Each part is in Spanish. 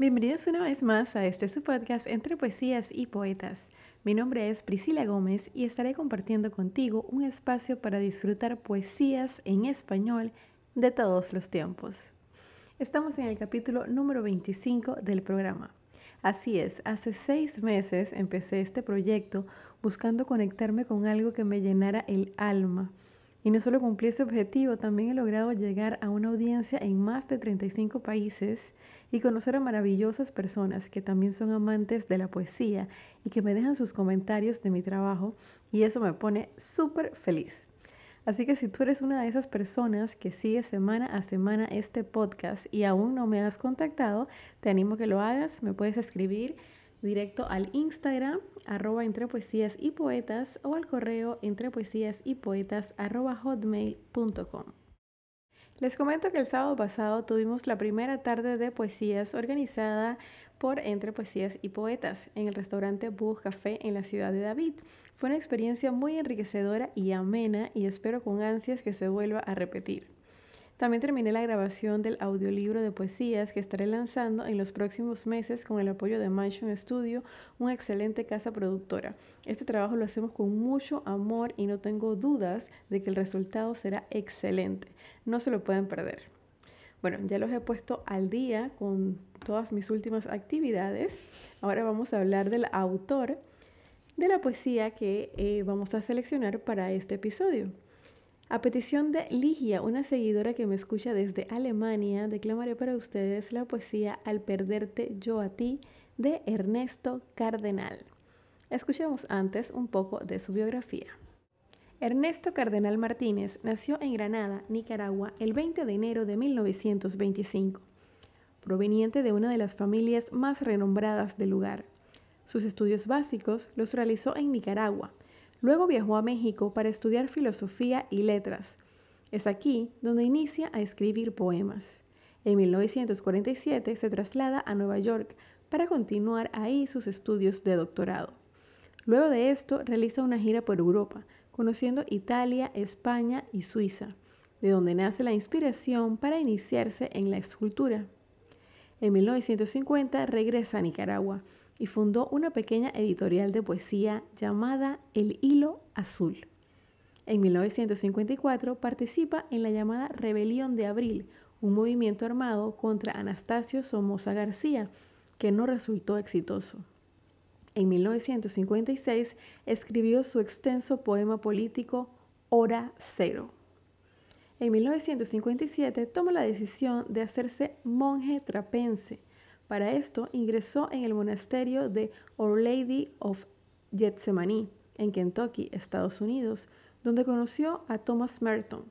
Bienvenidos una vez más a este su podcast entre poesías y poetas. Mi nombre es Priscila Gómez y estaré compartiendo contigo un espacio para disfrutar poesías en español de todos los tiempos. Estamos en el capítulo número 25 del programa. Así es, hace seis meses empecé este proyecto buscando conectarme con algo que me llenara el alma y no solo cumplí ese objetivo, también he logrado llegar a una audiencia en más de 35 países y conocer a maravillosas personas que también son amantes de la poesía y que me dejan sus comentarios de mi trabajo y eso me pone súper feliz. Así que si tú eres una de esas personas que sigue semana a semana este podcast y aún no me has contactado, te animo que lo hagas, me puedes escribir directo al Instagram arroba entre poesías y poetas o al correo entre poesías y poetas arroba hotmail.com. Les comento que el sábado pasado tuvimos la primera tarde de poesías organizada por Entre Poesías y Poetas en el restaurante Bug Café en la ciudad de David. Fue una experiencia muy enriquecedora y amena y espero con ansias que se vuelva a repetir. También terminé la grabación del audiolibro de poesías que estaré lanzando en los próximos meses con el apoyo de Mansion Studio, una excelente casa productora. Este trabajo lo hacemos con mucho amor y no tengo dudas de que el resultado será excelente. No se lo pueden perder. Bueno, ya los he puesto al día con todas mis últimas actividades. Ahora vamos a hablar del autor de la poesía que eh, vamos a seleccionar para este episodio. A petición de Ligia, una seguidora que me escucha desde Alemania, declamaré para ustedes la poesía Al perderte yo a ti de Ernesto Cardenal. Escuchemos antes un poco de su biografía. Ernesto Cardenal Martínez nació en Granada, Nicaragua, el 20 de enero de 1925, proveniente de una de las familias más renombradas del lugar. Sus estudios básicos los realizó en Nicaragua, Luego viajó a México para estudiar filosofía y letras. Es aquí donde inicia a escribir poemas. En 1947 se traslada a Nueva York para continuar ahí sus estudios de doctorado. Luego de esto realiza una gira por Europa, conociendo Italia, España y Suiza, de donde nace la inspiración para iniciarse en la escultura. En 1950 regresa a Nicaragua y fundó una pequeña editorial de poesía llamada El Hilo Azul. En 1954 participa en la llamada Rebelión de Abril, un movimiento armado contra Anastasio Somoza García, que no resultó exitoso. En 1956 escribió su extenso poema político Hora Cero. En 1957 toma la decisión de hacerse monje trapense para esto ingresó en el monasterio de Our Lady of Gethsemane, en Kentucky, Estados Unidos, donde conoció a Thomas Merton,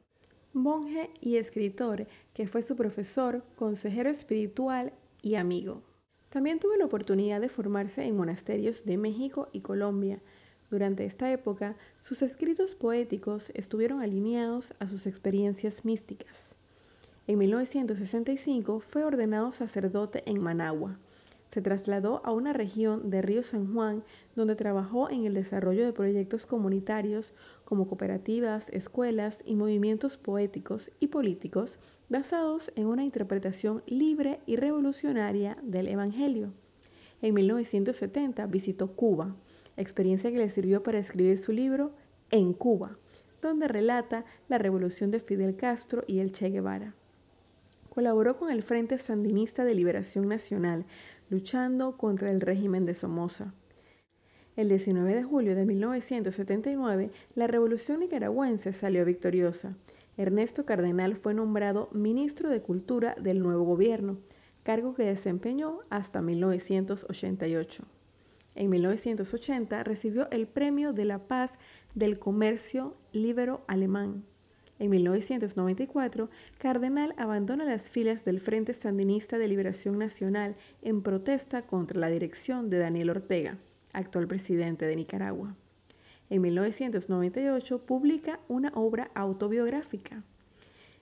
monje y escritor que fue su profesor, consejero espiritual y amigo. También tuvo la oportunidad de formarse en monasterios de México y Colombia. Durante esta época, sus escritos poéticos estuvieron alineados a sus experiencias místicas. En 1965 fue ordenado sacerdote en Managua. Se trasladó a una región de Río San Juan donde trabajó en el desarrollo de proyectos comunitarios como cooperativas, escuelas y movimientos poéticos y políticos basados en una interpretación libre y revolucionaria del Evangelio. En 1970 visitó Cuba, experiencia que le sirvió para escribir su libro En Cuba, donde relata la revolución de Fidel Castro y el Che Guevara. Colaboró con el Frente Sandinista de Liberación Nacional, luchando contra el régimen de Somoza. El 19 de julio de 1979, la revolución nicaragüense salió victoriosa. Ernesto Cardenal fue nombrado ministro de Cultura del nuevo gobierno, cargo que desempeñó hasta 1988. En 1980 recibió el Premio de la Paz del Comercio Libero Alemán. En 1994, Cardenal abandona las filas del Frente Sandinista de Liberación Nacional en protesta contra la dirección de Daniel Ortega, actual presidente de Nicaragua. En 1998 publica una obra autobiográfica.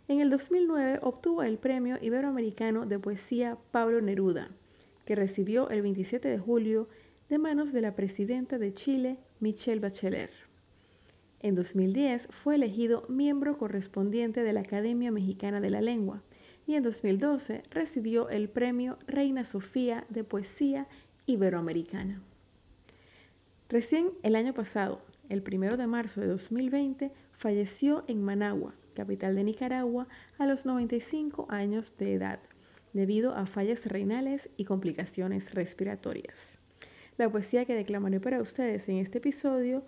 En el 2009 obtuvo el Premio Iberoamericano de Poesía Pablo Neruda, que recibió el 27 de julio de manos de la presidenta de Chile, Michelle Bachelet. En 2010 fue elegido miembro correspondiente de la Academia Mexicana de la Lengua y en 2012 recibió el premio Reina Sofía de Poesía Iberoamericana. Recién el año pasado, el 1 de marzo de 2020, falleció en Managua, capital de Nicaragua, a los 95 años de edad, debido a fallas renales y complicaciones respiratorias. La poesía que declamaré para ustedes en este episodio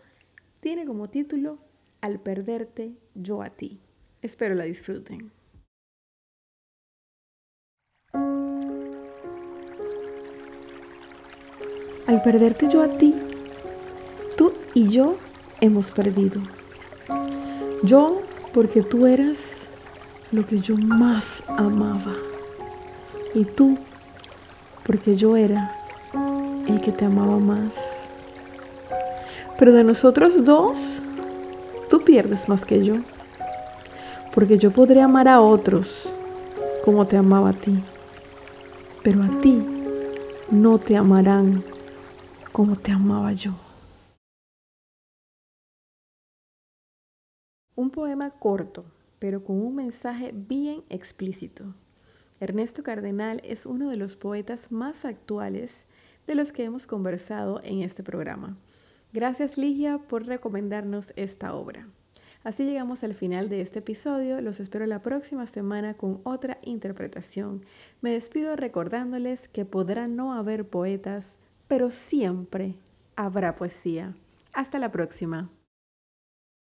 tiene como título Al perderte yo a ti. Espero la disfruten. Al perderte yo a ti, tú y yo hemos perdido. Yo porque tú eras lo que yo más amaba. Y tú porque yo era el que te amaba más. Pero de nosotros dos, tú pierdes más que yo. Porque yo podré amar a otros como te amaba a ti. Pero a ti no te amarán como te amaba yo. Un poema corto, pero con un mensaje bien explícito. Ernesto Cardenal es uno de los poetas más actuales de los que hemos conversado en este programa. Gracias Ligia por recomendarnos esta obra. Así llegamos al final de este episodio. Los espero la próxima semana con otra interpretación. Me despido recordándoles que podrá no haber poetas, pero siempre habrá poesía. Hasta la próxima.